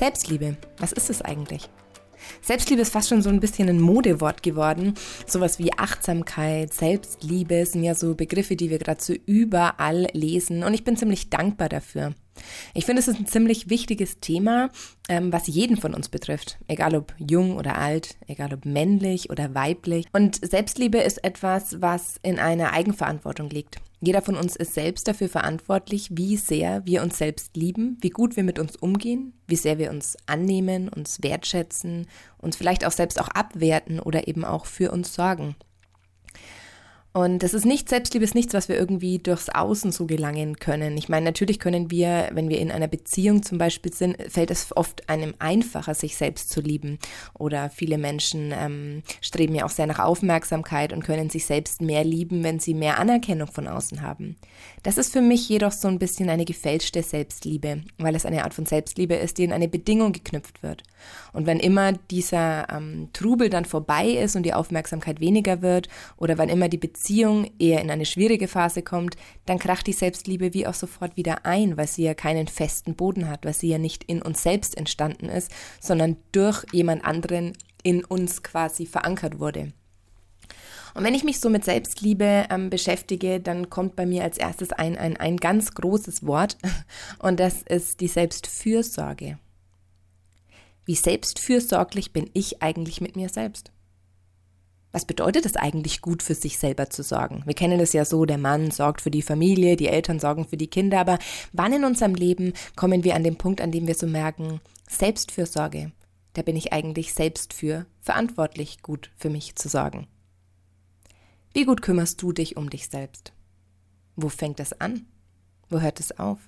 Selbstliebe, was ist es eigentlich? Selbstliebe ist fast schon so ein bisschen ein Modewort geworden. Sowas wie Achtsamkeit, Selbstliebe sind ja so Begriffe, die wir gerade so überall lesen und ich bin ziemlich dankbar dafür. Ich finde, es ist ein ziemlich wichtiges Thema, ähm, was jeden von uns betrifft. Egal ob jung oder alt, egal ob männlich oder weiblich. Und Selbstliebe ist etwas, was in einer Eigenverantwortung liegt. Jeder von uns ist selbst dafür verantwortlich, wie sehr wir uns selbst lieben, wie gut wir mit uns umgehen, wie sehr wir uns annehmen, uns wertschätzen, uns vielleicht auch selbst auch abwerten oder eben auch für uns sorgen. Und das ist nicht, Selbstliebe ist nichts, was wir irgendwie durchs Außen so gelangen können. Ich meine, natürlich können wir, wenn wir in einer Beziehung zum Beispiel sind, fällt es oft einem einfacher, sich selbst zu lieben. Oder viele Menschen ähm, streben ja auch sehr nach Aufmerksamkeit und können sich selbst mehr lieben, wenn sie mehr Anerkennung von außen haben. Das ist für mich jedoch so ein bisschen eine gefälschte Selbstliebe, weil es eine Art von Selbstliebe ist, die in eine Bedingung geknüpft wird. Und wenn immer dieser ähm, Trubel dann vorbei ist und die Aufmerksamkeit weniger wird oder wenn immer die Beziehung eher in eine schwierige Phase kommt, dann kracht die Selbstliebe wie auch sofort wieder ein, weil sie ja keinen festen Boden hat, weil sie ja nicht in uns selbst entstanden ist, sondern durch jemand anderen in uns quasi verankert wurde. Und wenn ich mich so mit Selbstliebe ähm, beschäftige, dann kommt bei mir als erstes ein, ein, ein ganz großes Wort und das ist die Selbstfürsorge. Wie selbstfürsorglich bin ich eigentlich mit mir selbst? Was bedeutet es eigentlich, gut für sich selber zu sorgen? Wir kennen es ja so, der Mann sorgt für die Familie, die Eltern sorgen für die Kinder, aber wann in unserem Leben kommen wir an den Punkt, an dem wir so merken, Selbstfürsorge, da bin ich eigentlich selbst für verantwortlich, gut für mich zu sorgen. Wie gut kümmerst du dich um dich selbst? Wo fängt das an? Wo hört es auf?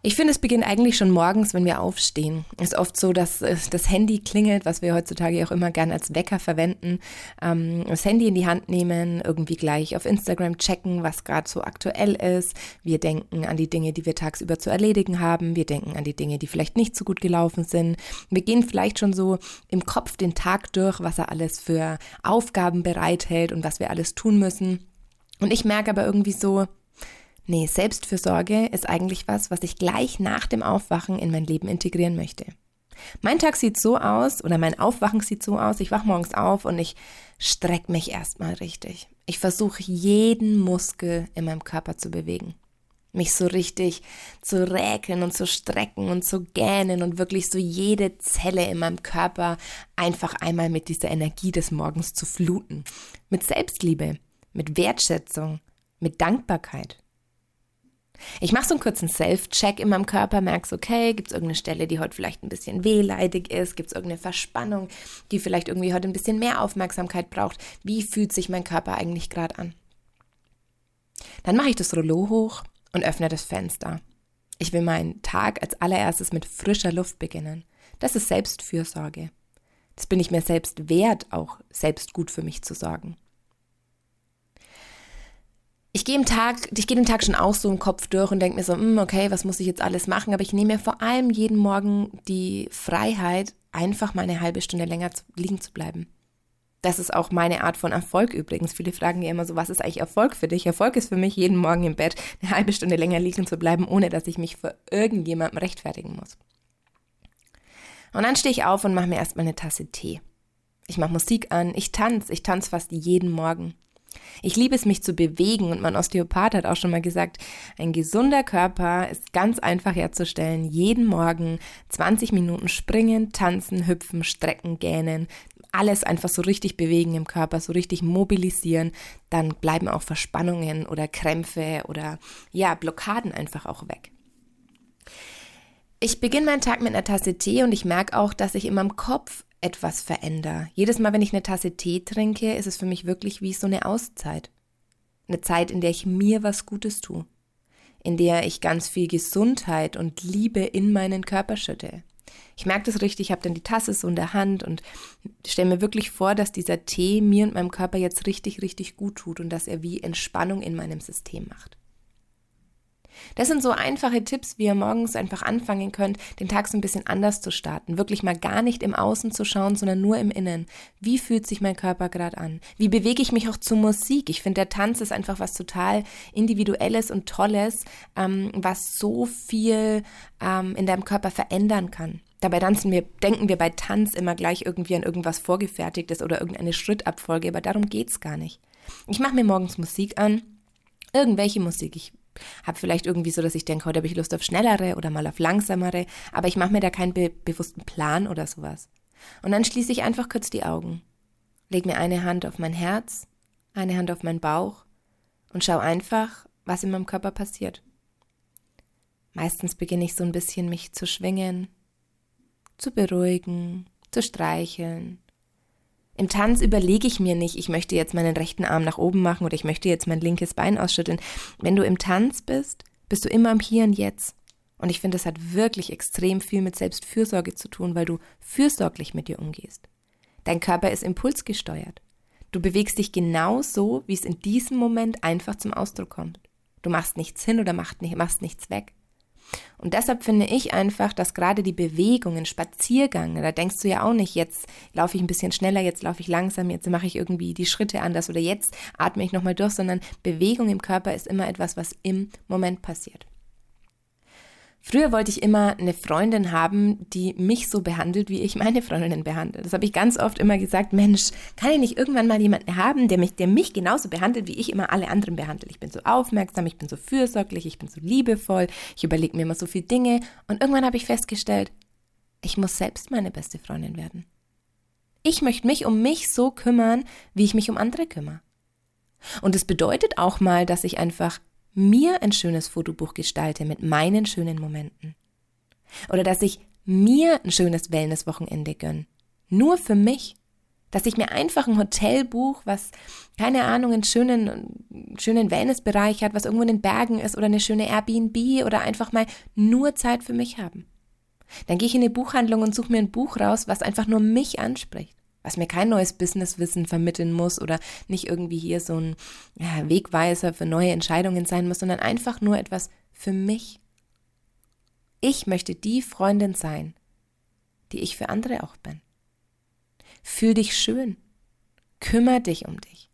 Ich finde, es beginnt eigentlich schon morgens, wenn wir aufstehen. Es ist oft so, dass das Handy klingelt, was wir heutzutage auch immer gern als Wecker verwenden. Ähm, das Handy in die Hand nehmen, irgendwie gleich auf Instagram checken, was gerade so aktuell ist. Wir denken an die Dinge, die wir tagsüber zu erledigen haben. Wir denken an die Dinge, die vielleicht nicht so gut gelaufen sind. Wir gehen vielleicht schon so im Kopf den Tag durch, was er alles für Aufgaben bereithält und was wir alles tun müssen. Und ich merke aber irgendwie so, Nee, Selbstfürsorge ist eigentlich was, was ich gleich nach dem Aufwachen in mein Leben integrieren möchte. Mein Tag sieht so aus oder mein Aufwachen sieht so aus, ich wach morgens auf und ich strecke mich erstmal richtig. Ich versuche jeden Muskel in meinem Körper zu bewegen. Mich so richtig zu räkeln und zu strecken und zu gähnen und wirklich so jede Zelle in meinem Körper einfach einmal mit dieser Energie des Morgens zu fluten. Mit Selbstliebe, mit Wertschätzung, mit Dankbarkeit. Ich mache so einen kurzen Self-Check in meinem Körper, merke okay, gibt es irgendeine Stelle, die heute vielleicht ein bisschen wehleidig ist, gibt es irgendeine Verspannung, die vielleicht irgendwie heute ein bisschen mehr Aufmerksamkeit braucht. Wie fühlt sich mein Körper eigentlich gerade an? Dann mache ich das Rollo hoch und öffne das Fenster. Ich will meinen Tag als allererstes mit frischer Luft beginnen. Das ist Selbstfürsorge. Das bin ich mir selbst wert, auch selbst gut für mich zu sorgen ich gehe im Tag, ich gehe den Tag schon auch so im Kopf durch und denke mir so, hm, okay, was muss ich jetzt alles machen? Aber ich nehme mir vor allem jeden Morgen die Freiheit, einfach mal eine halbe Stunde länger zu, liegen zu bleiben. Das ist auch meine Art von Erfolg übrigens. Viele fragen ja immer so, was ist eigentlich Erfolg für dich? Erfolg ist für mich, jeden Morgen im Bett eine halbe Stunde länger liegen zu bleiben, ohne dass ich mich für irgendjemandem rechtfertigen muss. Und dann stehe ich auf und mache mir erstmal eine Tasse Tee. Ich mache Musik an, ich tanze, ich tanze fast jeden Morgen. Ich liebe es, mich zu bewegen und mein Osteopath hat auch schon mal gesagt, ein gesunder Körper ist ganz einfach herzustellen. Jeden Morgen 20 Minuten springen, tanzen, hüpfen, strecken, gähnen, alles einfach so richtig bewegen im Körper, so richtig mobilisieren, dann bleiben auch Verspannungen oder Krämpfe oder ja, Blockaden einfach auch weg. Ich beginne meinen Tag mit einer Tasse Tee und ich merke auch, dass ich in meinem Kopf etwas verändere. Jedes Mal, wenn ich eine Tasse Tee trinke, ist es für mich wirklich wie so eine Auszeit. Eine Zeit, in der ich mir was Gutes tue. In der ich ganz viel Gesundheit und Liebe in meinen Körper schütte. Ich merke das richtig, ich habe dann die Tasse so in der Hand und stelle mir wirklich vor, dass dieser Tee mir und meinem Körper jetzt richtig, richtig gut tut und dass er wie Entspannung in meinem System macht. Das sind so einfache Tipps, wie ihr morgens einfach anfangen könnt, den Tag so ein bisschen anders zu starten. Wirklich mal gar nicht im Außen zu schauen, sondern nur im Innen. Wie fühlt sich mein Körper gerade an? Wie bewege ich mich auch zur Musik? Ich finde, der Tanz ist einfach was total Individuelles und Tolles, ähm, was so viel ähm, in deinem Körper verändern kann. Dabei tanzen wir, denken wir bei Tanz immer gleich irgendwie an irgendwas Vorgefertigtes oder irgendeine Schrittabfolge, aber darum geht's gar nicht. Ich mache mir morgens Musik an, irgendwelche Musik. Ich habe vielleicht irgendwie so, dass ich denke, heute habe ich Lust auf schnellere oder mal auf langsamere, aber ich mache mir da keinen be bewussten Plan oder sowas. Und dann schließe ich einfach kurz die Augen, leg mir eine Hand auf mein Herz, eine Hand auf meinen Bauch und schau einfach, was in meinem Körper passiert. Meistens beginne ich so ein bisschen mich zu schwingen, zu beruhigen, zu streicheln, im Tanz überlege ich mir nicht, ich möchte jetzt meinen rechten Arm nach oben machen oder ich möchte jetzt mein linkes Bein ausschütteln. Wenn du im Tanz bist, bist du immer im Hier und Jetzt. Und ich finde, das hat wirklich extrem viel mit Selbstfürsorge zu tun, weil du fürsorglich mit dir umgehst. Dein Körper ist impulsgesteuert. Du bewegst dich genau so, wie es in diesem Moment einfach zum Ausdruck kommt. Du machst nichts hin oder machst nichts weg. Und deshalb finde ich einfach, dass gerade die Bewegungen, Spaziergänge, da denkst du ja auch nicht, jetzt laufe ich ein bisschen schneller, jetzt laufe ich langsam, jetzt mache ich irgendwie die Schritte anders oder jetzt atme ich nochmal durch, sondern Bewegung im Körper ist immer etwas, was im Moment passiert. Früher wollte ich immer eine Freundin haben, die mich so behandelt, wie ich meine Freundinnen behandle. Das habe ich ganz oft immer gesagt, Mensch, kann ich nicht irgendwann mal jemanden haben, der mich, der mich genauso behandelt, wie ich immer alle anderen behandle. Ich bin so aufmerksam, ich bin so fürsorglich, ich bin so liebevoll, ich überlege mir immer so viele Dinge und irgendwann habe ich festgestellt, ich muss selbst meine beste Freundin werden. Ich möchte mich um mich so kümmern, wie ich mich um andere kümmere. Und es bedeutet auch mal, dass ich einfach mir ein schönes Fotobuch gestalte mit meinen schönen Momenten. Oder dass ich mir ein schönes Wellnesswochenende gönne. Nur für mich. Dass ich mir einfach ein Hotel buche, was, keine Ahnung, einen schönen, schönen Wellnessbereich hat, was irgendwo in den Bergen ist oder eine schöne Airbnb oder einfach mal nur Zeit für mich haben. Dann gehe ich in eine Buchhandlung und suche mir ein Buch raus, was einfach nur mich anspricht was mir kein neues Businesswissen vermitteln muss oder nicht irgendwie hier so ein ja, Wegweiser für neue Entscheidungen sein muss, sondern einfach nur etwas für mich. Ich möchte die Freundin sein, die ich für andere auch bin. Fühl dich schön. Kümmer dich um dich.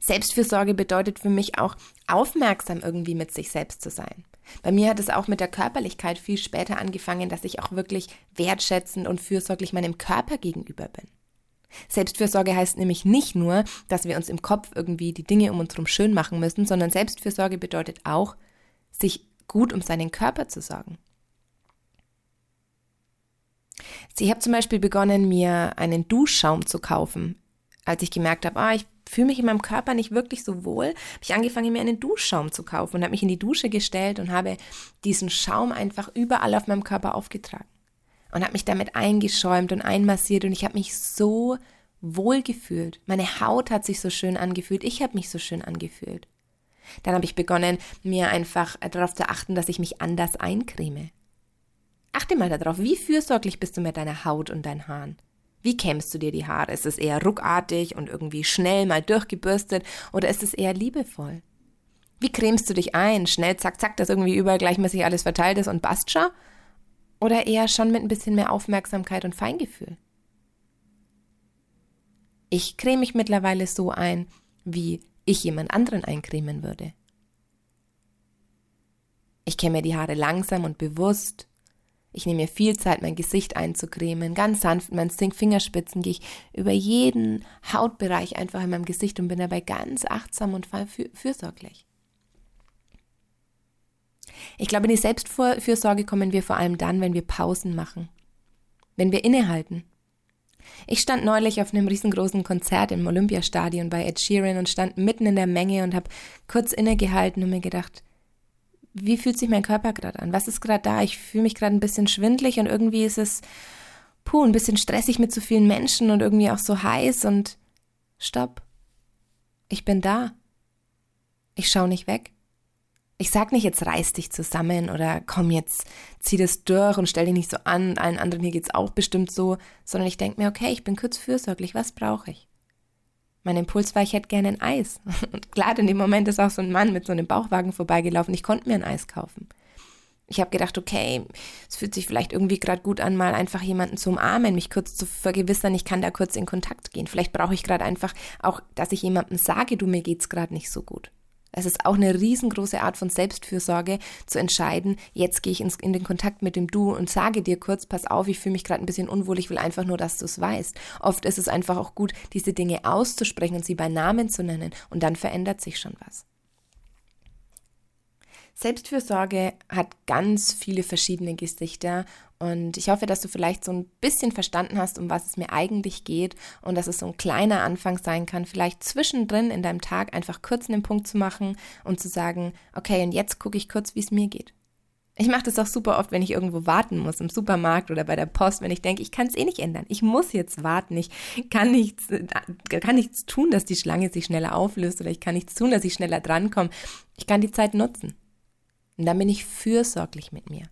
Selbstfürsorge bedeutet für mich auch, aufmerksam irgendwie mit sich selbst zu sein. Bei mir hat es auch mit der Körperlichkeit viel später angefangen, dass ich auch wirklich wertschätzend und fürsorglich meinem Körper gegenüber bin. Selbstfürsorge heißt nämlich nicht nur, dass wir uns im Kopf irgendwie die Dinge um uns herum schön machen müssen, sondern Selbstfürsorge bedeutet auch, sich gut um seinen Körper zu sorgen. Ich habe zum Beispiel begonnen, mir einen Duschschaum zu kaufen, als ich gemerkt habe, ah, ich fühle mich in meinem Körper nicht wirklich so wohl, habe ich angefangen, mir einen Duschschaum zu kaufen und habe mich in die Dusche gestellt und habe diesen Schaum einfach überall auf meinem Körper aufgetragen und habe mich damit eingeschäumt und einmassiert und ich habe mich so wohl gefühlt. Meine Haut hat sich so schön angefühlt, ich habe mich so schön angefühlt. Dann habe ich begonnen, mir einfach darauf zu achten, dass ich mich anders eincreme. Achte mal darauf, wie fürsorglich bist du mit deiner Haut und deinen Haaren? Wie kämmst du dir die Haare? Ist es eher ruckartig und irgendwie schnell mal durchgebürstet oder ist es eher liebevoll? Wie cremst du dich ein? Schnell, zack, zack, dass irgendwie überall gleichmäßig alles verteilt ist und passt schon? Oder eher schon mit ein bisschen mehr Aufmerksamkeit und Feingefühl? Ich creme mich mittlerweile so ein, wie ich jemand anderen eincremen würde. Ich kämme die Haare langsam und bewusst, ich nehme mir viel Zeit, mein Gesicht einzucremen. Ganz sanft mit meinen Fingerspitzen gehe ich über jeden Hautbereich einfach in meinem Gesicht und bin dabei ganz achtsam und fürsorglich. Ich glaube, in die Selbstfürsorge kommen wir vor allem dann, wenn wir Pausen machen. Wenn wir innehalten. Ich stand neulich auf einem riesengroßen Konzert im Olympiastadion bei Ed Sheeran und stand mitten in der Menge und habe kurz innegehalten und mir gedacht, wie fühlt sich mein Körper gerade an? Was ist gerade da? Ich fühle mich gerade ein bisschen schwindlig und irgendwie ist es, puh, ein bisschen stressig mit so vielen Menschen und irgendwie auch so heiß und stopp. Ich bin da. Ich schaue nicht weg. Ich sag nicht, jetzt reiß dich zusammen oder komm jetzt, zieh das durch und stell dich nicht so an, allen anderen hier geht's auch bestimmt so, sondern ich denke mir, okay, ich bin kurz fürsorglich, was brauche ich? Mein Impuls war, ich hätte gerne ein Eis. Und klar, in dem Moment ist auch so ein Mann mit so einem Bauchwagen vorbeigelaufen. Ich konnte mir ein Eis kaufen. Ich habe gedacht, okay, es fühlt sich vielleicht irgendwie gerade gut an, mal einfach jemanden zu umarmen, mich kurz zu vergewissern, ich kann da kurz in Kontakt gehen. Vielleicht brauche ich gerade einfach auch, dass ich jemandem sage, du, mir geht's gerade nicht so gut. Es ist auch eine riesengroße Art von Selbstfürsorge zu entscheiden, jetzt gehe ich ins, in den Kontakt mit dem Du und sage dir kurz, pass auf, ich fühle mich gerade ein bisschen unwohl, ich will einfach nur, dass du es weißt. Oft ist es einfach auch gut, diese Dinge auszusprechen und sie bei Namen zu nennen und dann verändert sich schon was. Selbstfürsorge hat ganz viele verschiedene Gesichter und ich hoffe, dass du vielleicht so ein bisschen verstanden hast, um was es mir eigentlich geht und dass es so ein kleiner Anfang sein kann, vielleicht zwischendrin in deinem Tag einfach kurz einen Punkt zu machen und zu sagen, okay, und jetzt gucke ich kurz, wie es mir geht. Ich mache das auch super oft, wenn ich irgendwo warten muss, im Supermarkt oder bei der Post, wenn ich denke, ich kann es eh nicht ändern. Ich muss jetzt warten. Ich kann nichts, kann nichts tun, dass die Schlange sich schneller auflöst oder ich kann nichts tun, dass ich schneller drankomme. Ich kann die Zeit nutzen. Und dann bin ich fürsorglich mit mir.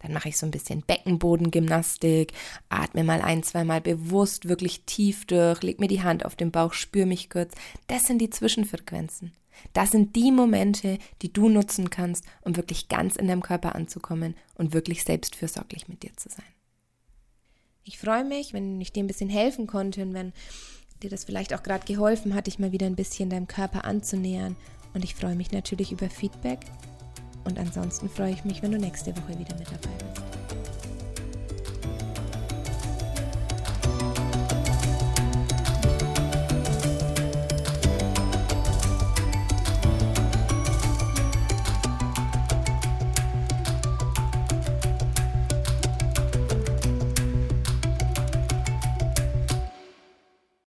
Dann mache ich so ein bisschen Beckenbodengymnastik, atme mal ein, zweimal bewusst wirklich tief durch, leg mir die Hand auf den Bauch, spür mich kurz. Das sind die Zwischenfrequenzen. Das sind die Momente, die du nutzen kannst, um wirklich ganz in deinem Körper anzukommen und wirklich selbstfürsorglich mit dir zu sein. Ich freue mich, wenn ich dir ein bisschen helfen konnte und wenn dir das vielleicht auch gerade geholfen hat, dich mal wieder ein bisschen deinem Körper anzunähern. Und ich freue mich natürlich über Feedback und ansonsten freue ich mich, wenn du nächste Woche wieder mit dabei bist.